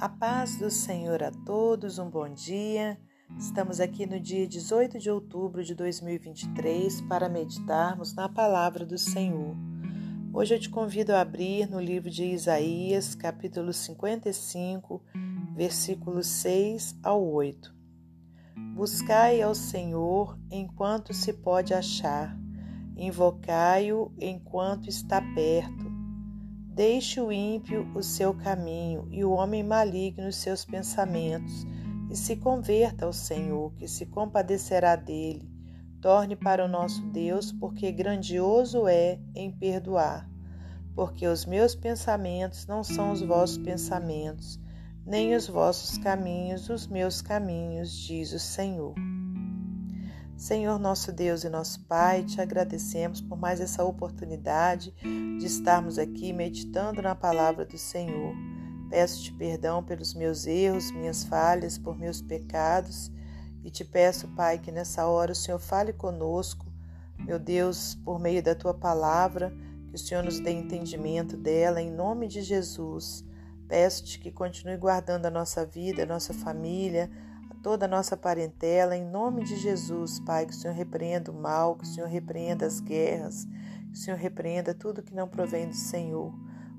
A paz do Senhor a todos, um bom dia. Estamos aqui no dia 18 de outubro de 2023 para meditarmos na palavra do Senhor. Hoje eu te convido a abrir no livro de Isaías, capítulo 55, versículos 6 ao 8. Buscai ao Senhor enquanto se pode achar, invocai-o enquanto está perto Deixe o ímpio o seu caminho e o homem maligno os seus pensamentos, e se converta ao Senhor, que se compadecerá dele. Torne para o nosso Deus, porque grandioso é em perdoar. Porque os meus pensamentos não são os vossos pensamentos, nem os vossos caminhos os meus caminhos, diz o Senhor. Senhor nosso Deus e nosso Pai, te agradecemos por mais essa oportunidade de estarmos aqui meditando na palavra do Senhor. Peço-te perdão pelos meus erros, minhas falhas, por meus pecados e te peço, Pai, que nessa hora o Senhor fale conosco, meu Deus, por meio da tua palavra, que o Senhor nos dê entendimento dela, em nome de Jesus. Peço-te que continue guardando a nossa vida, a nossa família, toda a nossa parentela, em nome de Jesus, Pai, que o Senhor repreenda o mal, que o Senhor repreenda as guerras, que o Senhor repreenda tudo que não provém do Senhor.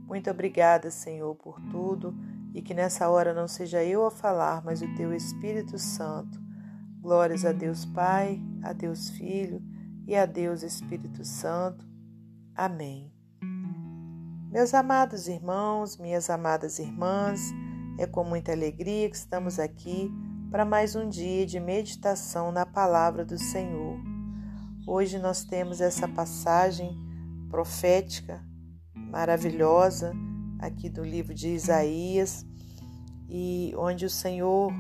Muito obrigada, Senhor, por tudo e que nessa hora não seja eu a falar, mas o Teu Espírito Santo. Glórias a Deus Pai, a Deus Filho e a Deus Espírito Santo. Amém. Meus amados irmãos, minhas amadas irmãs, é com muita alegria que estamos aqui para mais um dia de meditação na palavra do Senhor. Hoje nós temos essa passagem profética maravilhosa aqui do livro de Isaías e onde o Senhor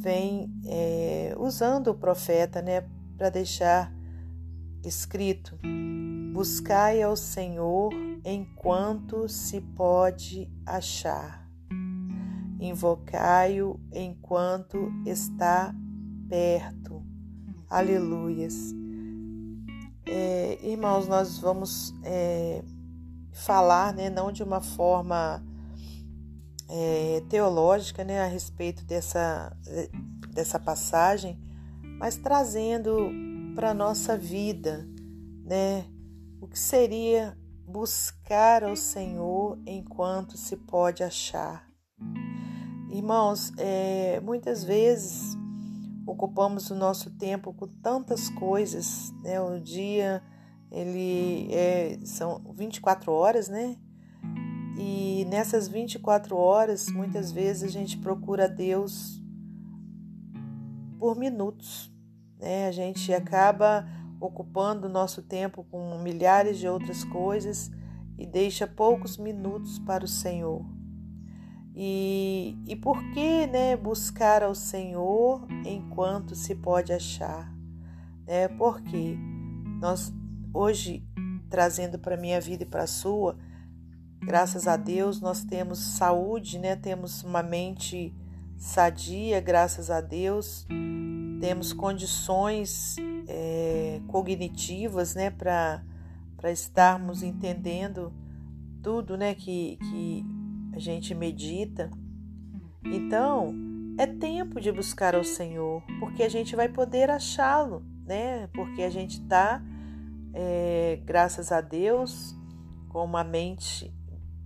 vem é, usando o profeta, né, para deixar escrito: buscai ao Senhor enquanto se pode achar invocai-o enquanto está perto. Aleluias. É, irmãos, nós vamos é, falar, né, não de uma forma é, teológica, né, a respeito dessa, dessa passagem, mas trazendo para a nossa vida, né, o que seria buscar ao Senhor enquanto se pode achar. Irmãos, é, muitas vezes ocupamos o nosso tempo com tantas coisas, né? O dia ele é, são 24 horas, né? E nessas 24 horas, muitas vezes a gente procura Deus por minutos, né? A gente acaba ocupando o nosso tempo com milhares de outras coisas e deixa poucos minutos para o Senhor. E, e por que né, buscar ao Senhor enquanto se pode achar? Né? Porque nós, hoje, trazendo para a minha vida e para a sua, graças a Deus, nós temos saúde, né? temos uma mente sadia, graças a Deus, temos condições é, cognitivas né? para estarmos entendendo tudo né? que, que a gente medita. Então, é tempo de buscar ao Senhor, porque a gente vai poder achá-lo, né? Porque a gente está, é, graças a Deus, com uma mente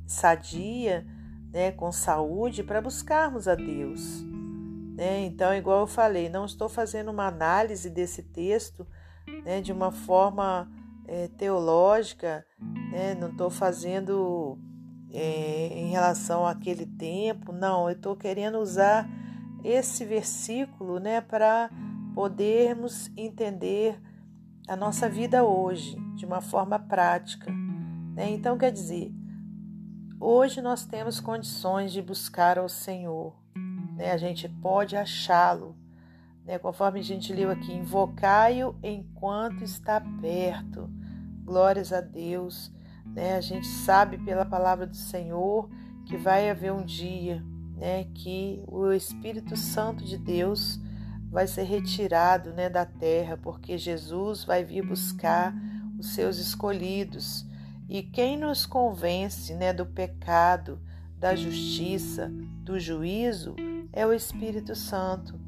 sadia, né? Com saúde, para buscarmos a Deus. Né? Então, igual eu falei, não estou fazendo uma análise desse texto né, de uma forma é, teológica, né? não estou fazendo é, em relação àquele tempo. Não, eu estou querendo usar esse versículo né, para podermos entender a nossa vida hoje de uma forma prática. Né? Então, quer dizer, hoje nós temos condições de buscar ao Senhor, né? a gente pode achá-lo. Né? Conforme a gente leu aqui, invocai-o enquanto está perto. Glórias a Deus. Né? A gente sabe pela palavra do Senhor que vai haver um dia né, que o Espírito Santo de Deus vai ser retirado né, da terra, porque Jesus vai vir buscar os seus escolhidos. E quem nos convence né, do pecado, da justiça, do juízo é o Espírito Santo.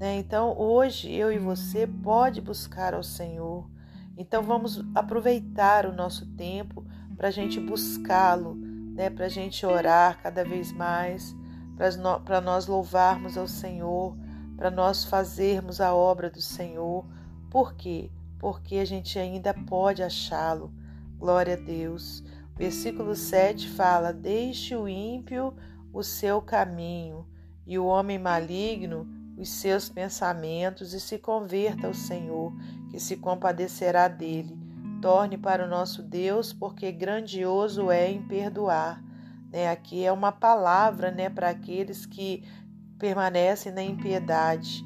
Né? Então, hoje eu e você pode buscar ao Senhor. Então, vamos aproveitar o nosso tempo para a gente buscá-lo, né? para a gente orar cada vez mais, para nós louvarmos ao Senhor, para nós fazermos a obra do Senhor. Por quê? Porque a gente ainda pode achá-lo. Glória a Deus. Versículo 7 fala: Deixe o ímpio o seu caminho e o homem maligno os seus pensamentos e se converta ao Senhor, que se compadecerá dele. Torne para o nosso Deus, porque grandioso é em perdoar. Né? Aqui é uma palavra né, para aqueles que permanecem na impiedade,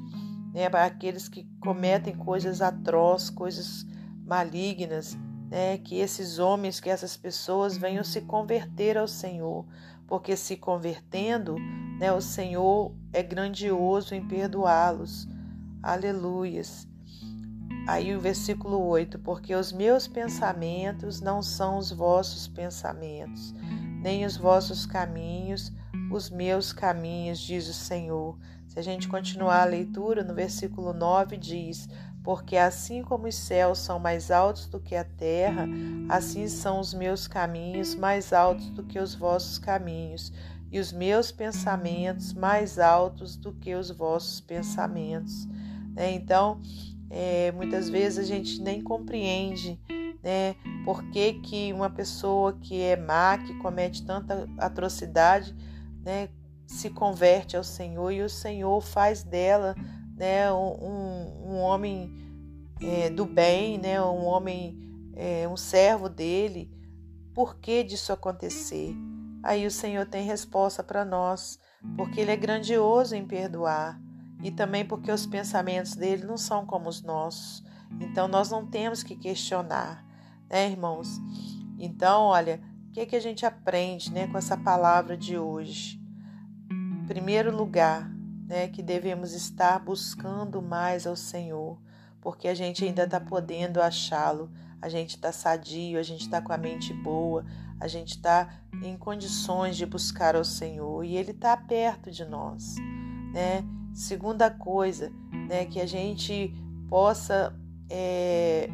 né, para aqueles que cometem coisas atrozes, coisas malignas, né, que esses homens, que essas pessoas venham se converter ao Senhor, porque se convertendo, né, o Senhor é grandioso em perdoá-los. Aleluias. Aí o versículo 8: Porque os meus pensamentos não são os vossos pensamentos, nem os vossos caminhos, os meus caminhos, diz o Senhor. Se a gente continuar a leitura, no versículo 9 diz: Porque assim como os céus são mais altos do que a terra, assim são os meus caminhos mais altos do que os vossos caminhos, e os meus pensamentos mais altos do que os vossos pensamentos. Né? Então, é, muitas vezes a gente nem compreende né, por que, que uma pessoa que é má, que comete tanta atrocidade, né, se converte ao Senhor e o Senhor faz dela né, um, um homem é, do bem, né, um homem, é, um servo dele. Por que disso acontecer? Aí o Senhor tem resposta para nós, porque Ele é grandioso em perdoar e também porque os pensamentos dele não são como os nossos. Então nós não temos que questionar, né, irmãos? Então, olha, o que, é que a gente aprende né, com essa palavra de hoje? Em primeiro lugar, né, que devemos estar buscando mais ao Senhor, porque a gente ainda está podendo achá-lo, a gente está sadio, a gente está com a mente boa, a gente está em condições de buscar ao Senhor e Ele está perto de nós, né? Segunda coisa, né, que a gente possa é,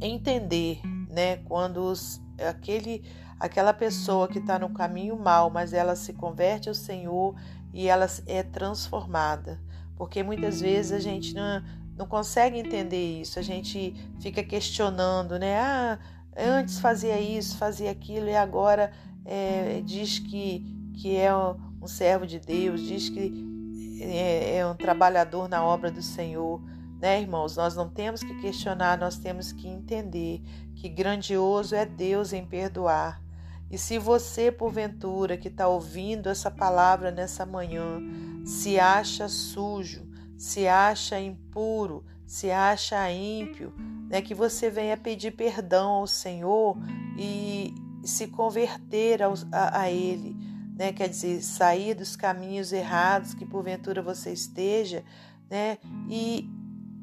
entender, né, quando os, aquele, aquela pessoa que está no caminho mal, mas ela se converte ao Senhor e ela é transformada, porque muitas vezes a gente não, não consegue entender isso, a gente fica questionando, né? Ah, antes fazia isso, fazia aquilo e agora é, diz que, que é um servo de Deus, diz que é, é um trabalhador na obra do Senhor. Né, irmãos? Nós não temos que questionar, nós temos que entender que grandioso é Deus em perdoar. E se você, porventura, que está ouvindo essa palavra nessa manhã, se acha sujo, se acha impuro, se acha ímpio, né, que você venha pedir perdão ao Senhor e se converter ao, a, a Ele, né, quer dizer, sair dos caminhos errados que porventura você esteja, né, e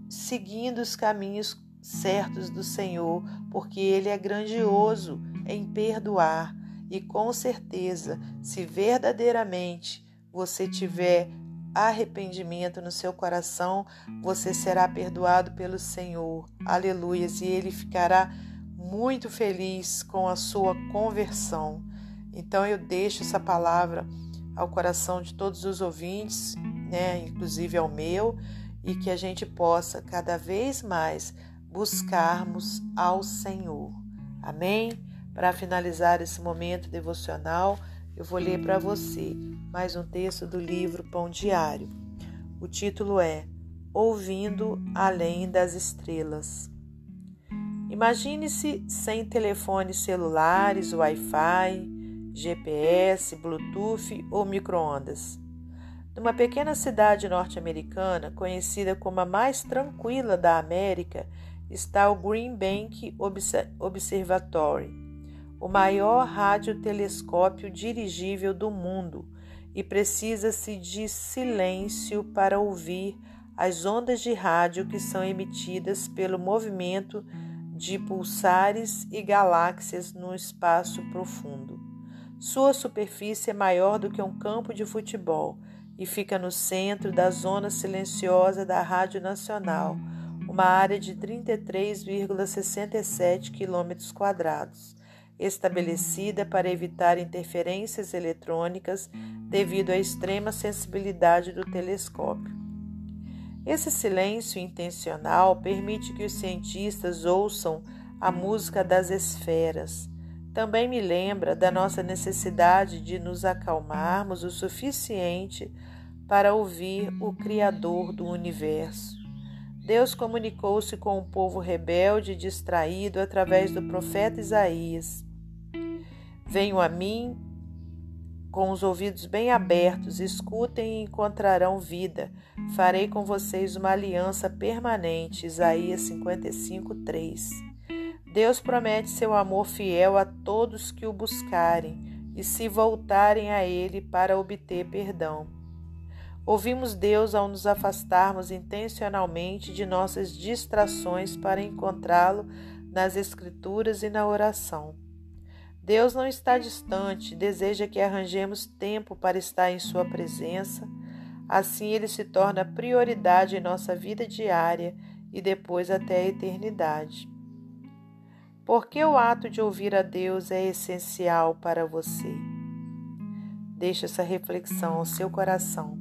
seguindo os caminhos certos do Senhor, porque Ele é grandioso em perdoar. E com certeza, se verdadeiramente você tiver arrependimento no seu coração, você será perdoado pelo Senhor. Aleluias! E ele ficará muito feliz com a sua conversão. Então eu deixo essa palavra ao coração de todos os ouvintes, né, inclusive ao meu, e que a gente possa cada vez mais buscarmos ao Senhor. Amém? Para finalizar esse momento devocional, eu vou ler para você mais um texto do livro Pão Diário. O título é Ouvindo Além das Estrelas. Imagine-se sem telefones celulares, Wi-Fi, GPS, Bluetooth ou microondas. Numa pequena cidade norte-americana, conhecida como a mais tranquila da América, está o Green Bank Observatory o maior radiotelescópio dirigível do mundo e precisa-se de silêncio para ouvir as ondas de rádio que são emitidas pelo movimento de pulsares e galáxias no espaço profundo. Sua superfície é maior do que um campo de futebol e fica no centro da zona silenciosa da Rádio Nacional, uma área de 33,67 quilômetros quadrados, estabelecida para evitar interferências eletrônicas devido à extrema sensibilidade do telescópio. Esse silêncio intencional permite que os cientistas ouçam a música das esferas. Também me lembra da nossa necessidade de nos acalmarmos o suficiente para ouvir o Criador do universo. Deus comunicou-se com o povo rebelde e distraído através do profeta Isaías. Venham a mim com os ouvidos bem abertos, escutem e encontrarão vida. Farei com vocês uma aliança permanente. Isaías 55, 3. Deus promete seu amor fiel a todos que o buscarem e se voltarem a Ele para obter perdão. Ouvimos Deus ao nos afastarmos intencionalmente de nossas distrações para encontrá-lo nas Escrituras e na oração. Deus não está distante, deseja que arranjemos tempo para estar em Sua presença. Assim, Ele se torna prioridade em nossa vida diária e depois até a eternidade. Porque o ato de ouvir a Deus é essencial para você? Deixe essa reflexão ao seu coração.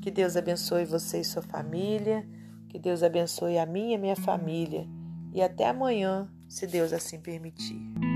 Que Deus abençoe você e sua família. Que Deus abençoe a minha e minha família. E até amanhã, se Deus assim permitir.